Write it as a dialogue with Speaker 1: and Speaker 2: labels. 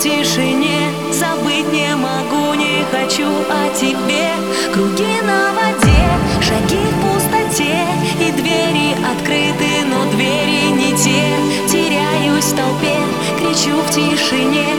Speaker 1: тишине Забыть не могу, не хочу о тебе. Круги на воде, шаги в пустоте И двери открыты, но двери не те. Теряюсь в толпе, кричу в тишине.